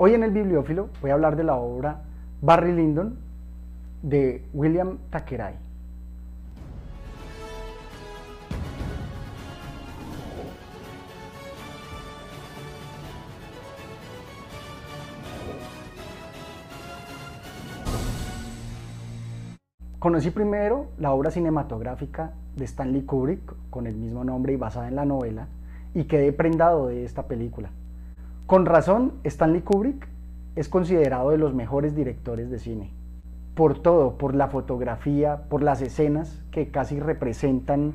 Hoy en el Bibliófilo voy a hablar de la obra Barry Lyndon de William Thackeray. Conocí primero la obra cinematográfica de Stanley Kubrick con el mismo nombre y basada en la novela y quedé prendado de esta película. Con razón, Stanley Kubrick es considerado de los mejores directores de cine. Por todo, por la fotografía, por las escenas que casi representan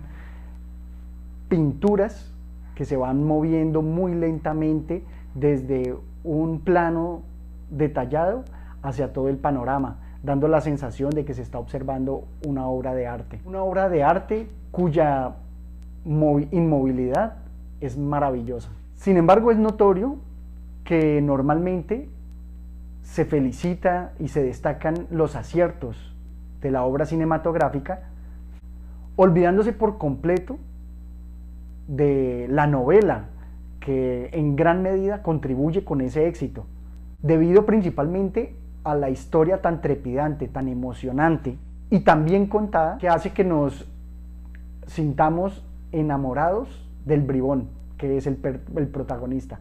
pinturas que se van moviendo muy lentamente desde un plano detallado hacia todo el panorama, dando la sensación de que se está observando una obra de arte. Una obra de arte cuya inmovilidad es maravillosa. Sin embargo, es notorio que normalmente se felicita y se destacan los aciertos de la obra cinematográfica, olvidándose por completo de la novela que en gran medida contribuye con ese éxito, debido principalmente a la historia tan trepidante, tan emocionante y tan bien contada que hace que nos sintamos enamorados del bribón, que es el, el protagonista.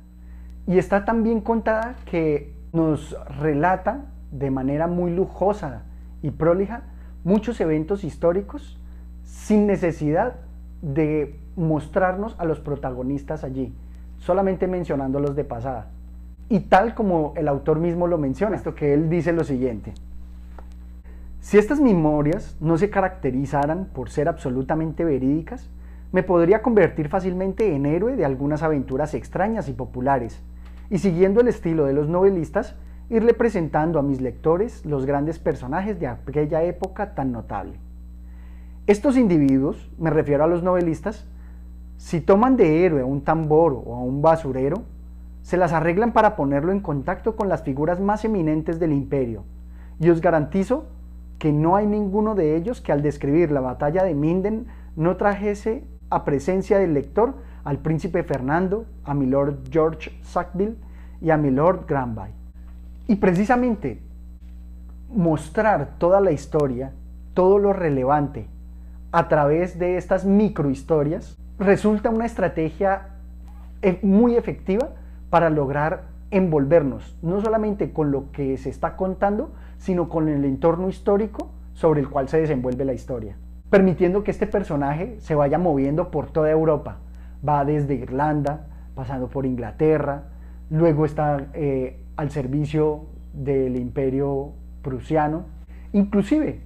Y está tan bien contada que nos relata de manera muy lujosa y prolija muchos eventos históricos sin necesidad de mostrarnos a los protagonistas allí, solamente mencionándolos de pasada. Y tal como el autor mismo lo menciona, esto que él dice lo siguiente. Si estas memorias no se caracterizaran por ser absolutamente verídicas, me podría convertir fácilmente en héroe de algunas aventuras extrañas y populares, y siguiendo el estilo de los novelistas, irle presentando a mis lectores los grandes personajes de aquella época tan notable. Estos individuos, me refiero a los novelistas, si toman de héroe a un tambor o a un basurero, se las arreglan para ponerlo en contacto con las figuras más eminentes del imperio, y os garantizo que no hay ninguno de ellos que al describir la batalla de Minden no trajese a presencia del lector al príncipe Fernando, a mi lord George Sackville y a mi lord Granby. Y precisamente mostrar toda la historia, todo lo relevante a través de estas microhistorias resulta una estrategia eh, muy efectiva para lograr envolvernos, no solamente con lo que se está contando, sino con el entorno histórico sobre el cual se desenvuelve la historia, permitiendo que este personaje se vaya moviendo por toda Europa. Va desde Irlanda, pasando por Inglaterra, luego está eh, al servicio del imperio prusiano, inclusive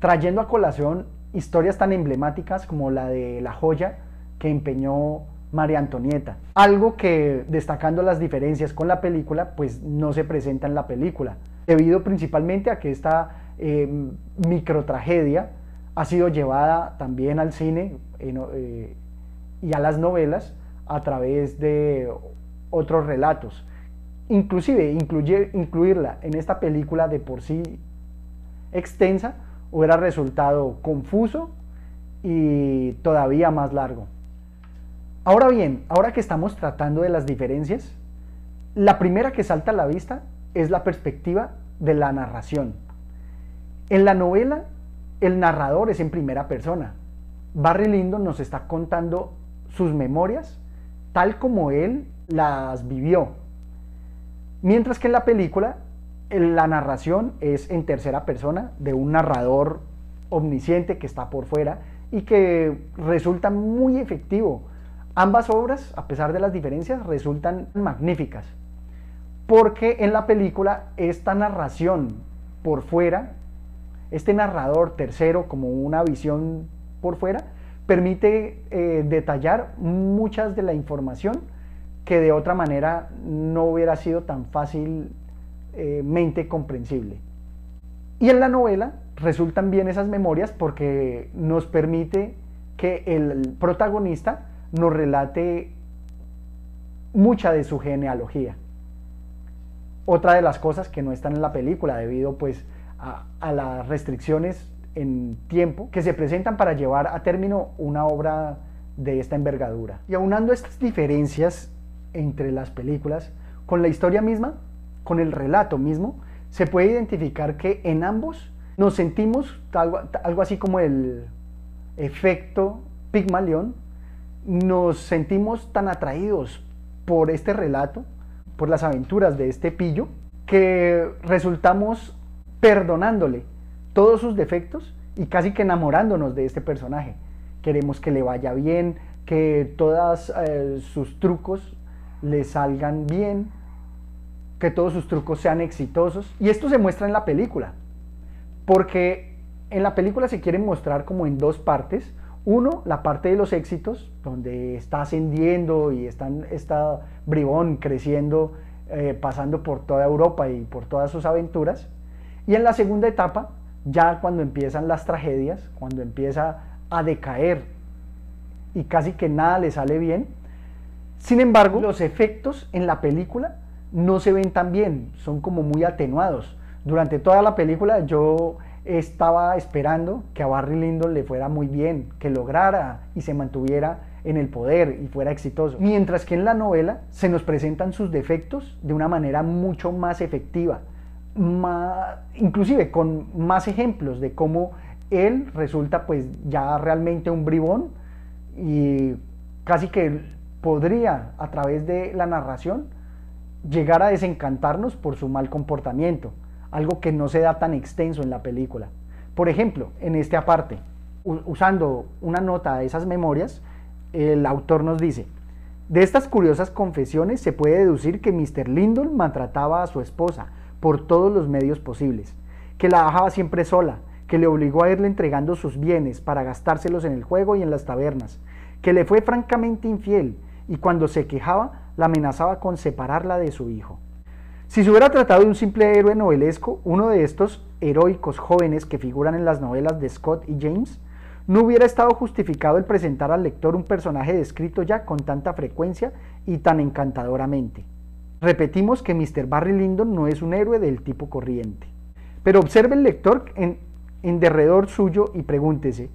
trayendo a colación historias tan emblemáticas como la de la joya que empeñó María Antonieta. Algo que, destacando las diferencias con la película, pues no se presenta en la película, debido principalmente a que esta eh, microtragedia ha sido llevada también al cine eh, y a las novelas a través de otros relatos. Inclusive incluirla en esta película de por sí extensa hubiera resultado confuso y todavía más largo. Ahora bien, ahora que estamos tratando de las diferencias, la primera que salta a la vista es la perspectiva de la narración. En la novela, el narrador es en primera persona. Barry Lyndon nos está contando sus memorias tal como él las vivió. Mientras que en la película, la narración es en tercera persona de un narrador omnisciente que está por fuera y que resulta muy efectivo Ambas obras, a pesar de las diferencias, resultan magníficas, porque en la película esta narración por fuera, este narrador tercero como una visión por fuera, permite eh, detallar muchas de la información que de otra manera no hubiera sido tan fácilmente comprensible. Y en la novela resultan bien esas memorias porque nos permite que el protagonista nos relate mucha de su genealogía. Otra de las cosas que no están en la película debido pues a, las restricciones en tiempo que se presentan para llevar a término una obra de esta envergadura. Y aunando estas diferencias entre las películas, con la historia misma con el relato mismo, se puede identificar que en ambos nos sentimos algo, algo así como el efecto Pigmalión, nos sentimos tan atraídos por este relato, por las aventuras de este pillo, que resultamos perdonándole todos sus defectos y casi que enamorándonos de este personaje. Queremos que le vaya bien, que todos eh, sus trucos le salgan bien, que todos sus trucos sean exitosos. Y esto se muestra en la película, porque en la película se quiere mostrar como en dos partes. Uno, la parte de los éxitos, donde está ascendiendo y está bribón creciendo, eh, pasando por toda Europa y por todas sus aventuras. Y en la segunda etapa, ya cuando empiezan las tragedias, cuando empieza a decaer y casi que nada le sale bien. Sin embargo, los efectos en la película no se ven tan bien, son como muy atenuados. Durante toda la película yo estaba esperando que a Barry Lyndon le fuera muy bien, que lograra y se mantuviera en el poder y fuera exitoso. Mientras que en la novela se nos presentan sus defectos de una manera mucho más efectiva, inclusive con más ejemplos de cómo él resulta pues ya realmente un bribón y casi que podría a través de la narración llegar a desencantarnos por su mal comportamiento, algo que no se da tan extenso en la película. Por ejemplo, en este aparte, usando una nota de esas memorias, el autor nos dice, de estas curiosas confesiones se puede deducir que Mr. Lindon maltrataba a su esposa por todos los medios posibles, que la dejaba siempre sola, que le obligó a irle entregando sus bienes para gastárselos en el juego y en las tabernas, que le fue francamente infiel y cuando se quejaba la amenazaba con separarla de su hijo. Si se hubiera tratado de un simple héroe novelesco, uno de estos heroicos jóvenes que figuran en las novelas de Scott y James, no hubiera estado justificado el presentar al lector un personaje descrito ya con tanta frecuencia y tan encantadoramente. Repetimos que Mr. Barry Lyndon no es un héroe del tipo corriente. Pero observe el lector en, en derredor suyo y pregúntese,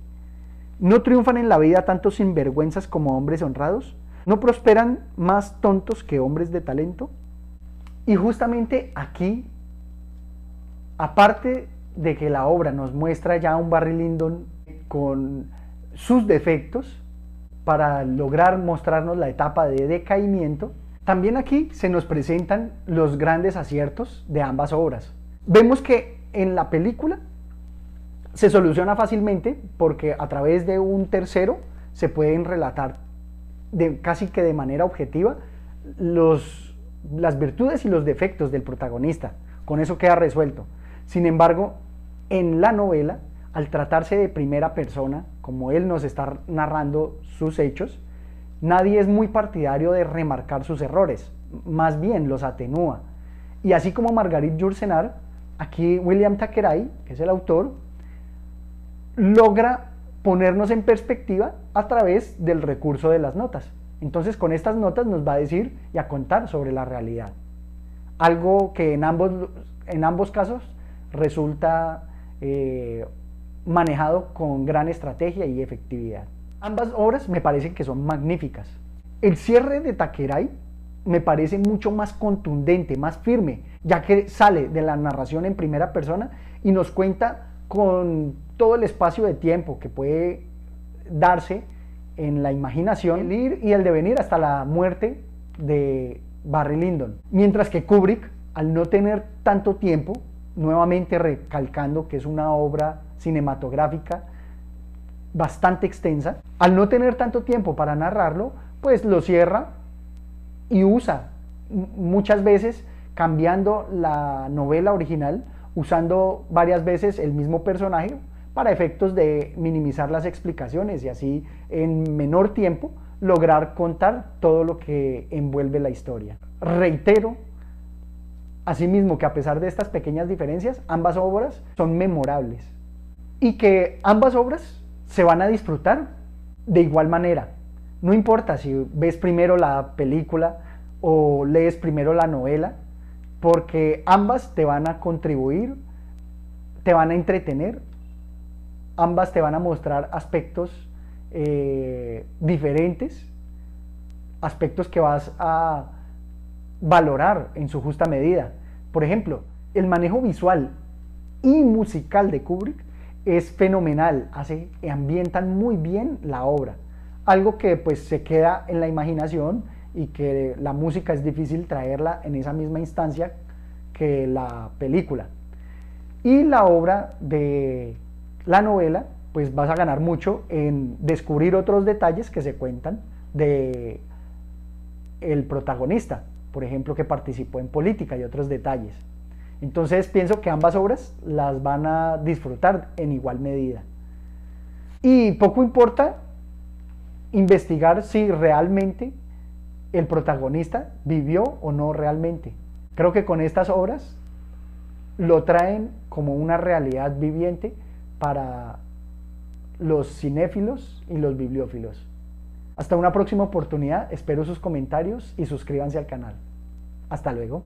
¿no triunfan en la vida tantos sinvergüenzas como hombres honrados? ¿No prosperan más tontos que hombres de talento? Y justamente aquí, aparte de que la obra nos muestra ya un Barry Lyndon con sus defectos para lograr mostrarnos la etapa de decaimiento, también aquí se nos presentan los grandes aciertos de ambas obras. Vemos que en la película se soluciona fácilmente porque a través de un tercero se pueden relatar casi que de manera objetiva los, las virtudes y los defectos del protagonista. Con eso queda resuelto. Sin embargo, en la novela al tratarse de primera persona, como él nos está narrando sus hechos, nadie es muy partidario de remarcar sus errores, más bien los atenúa. Y así como Margarit Yourcenar, aquí William Thackeray, que es el autor, logra ponernos en perspectiva a través del recurso de las notas. Entonces con estas notas nos va a decir y a contar sobre la realidad. Algo que en ambos, en ambos casos resulta eh, manejado con gran estrategia y efectividad. Ambas obras me parecen que son magníficas. El cierre de Takerai me parece mucho más contundente, más firme, ya que sale de la narración en primera persona y nos cuenta con todo el espacio de tiempo que puede darse en la imaginación, el ir y el devenir hasta la muerte de Barry Lyndon. Mientras que Kubrick, al no tener tanto tiempo, nuevamente recalcando que es una obra cinematográfica bastante extensa, al no tener tanto tiempo para narrarlo, pues lo cierra y usa muchas veces cambiando la novela original, usando varias veces el mismo personaje para efectos de minimizar las explicaciones y así en menor tiempo lograr contar todo lo que envuelve la historia. Reitero Asimismo que a pesar de estas pequeñas diferencias, ambas obras son memorables y que ambas obras se van a disfrutar de igual manera. No importa si ves primero la película o lees primero la novela, porque ambas te van a contribuir, te van a entretener, ambas te van a mostrar aspectos eh, diferentes, aspectos que vas a valorar en su justa medida. Por ejemplo, el manejo visual y musical de Kubrick es fenomenal, hace, ambientan muy bien la obra, algo que pues se queda en la imaginación y que la música es difícil traerla en esa misma instancia que la película. Y la obra de la novela, pues vas a ganar mucho en descubrir otros detalles que se cuentan de el protagonista, por ejemplo, que participó en política y otros detalles. Entonces pienso que ambas obras las van a disfrutar en igual medida. Y poco importa investigar si realmente el protagonista vivió o no realmente. Creo que con estas obras lo traen como una realidad viviente para los cinéfilos y los bibliófilos. Hasta una próxima oportunidad, espero sus comentarios y suscríbanse al canal. Hasta luego.